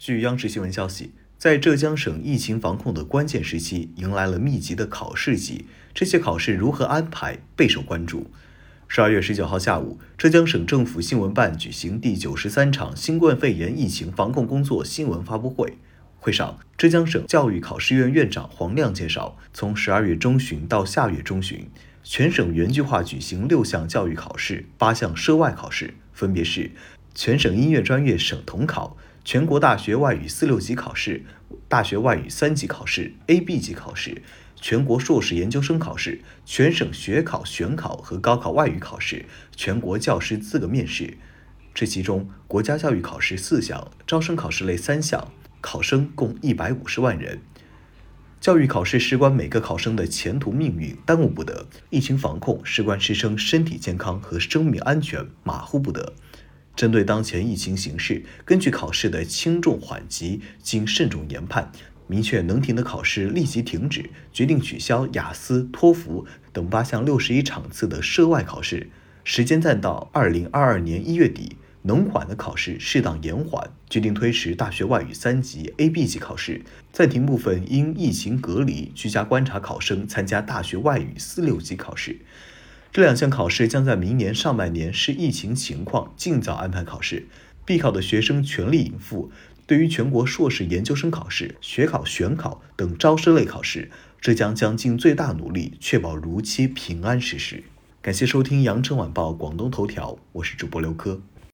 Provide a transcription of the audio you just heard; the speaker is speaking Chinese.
据央视新闻消息，在浙江省疫情防控的关键时期，迎来了密集的考试季。这些考试如何安排，备受关注。十二月十九号下午，浙江省政府新闻办举行第九十三场新冠肺炎疫情防控工作新闻发布会。会上，浙江省教育考试院院长黄亮介绍，从十二月中旬到下月中旬，全省原计划举行六项教育考试、八项涉外考试，分别是全省音乐专业省统考、全国大学外语四六级考试、大学外语三级考试、A、B 级考试、全国硕士研究生考试、全省学考选考和高考外语考试、全国教师资格面试。这其中，国家教育考试四项，招生考试类三项。考生共一百五十万人，教育考试事关每个考生的前途命运，耽误不得；疫情防控事关师生身体健康和生命安全，马虎不得。针对当前疫情形势，根据考试的轻重缓急，经慎重研判，明确能停的考试立即停止，决定取消雅思、托福等八项六十一场次的涉外考试，时间暂到二零二二年一月底。能缓的考试适当延缓，决定推迟大学外语三级 A、B 级考试，暂停部分因疫情隔离居家观察考生参加大学外语四六级考试。这两项考试将在明年上半年视疫情情况尽早安排考试，必考的学生全力以赴。对于全国硕士研究生考试、学考选考等招生类考试，浙江将尽最大努力确保如期平安实施。感谢收听羊城晚报广东头条，我是主播刘科。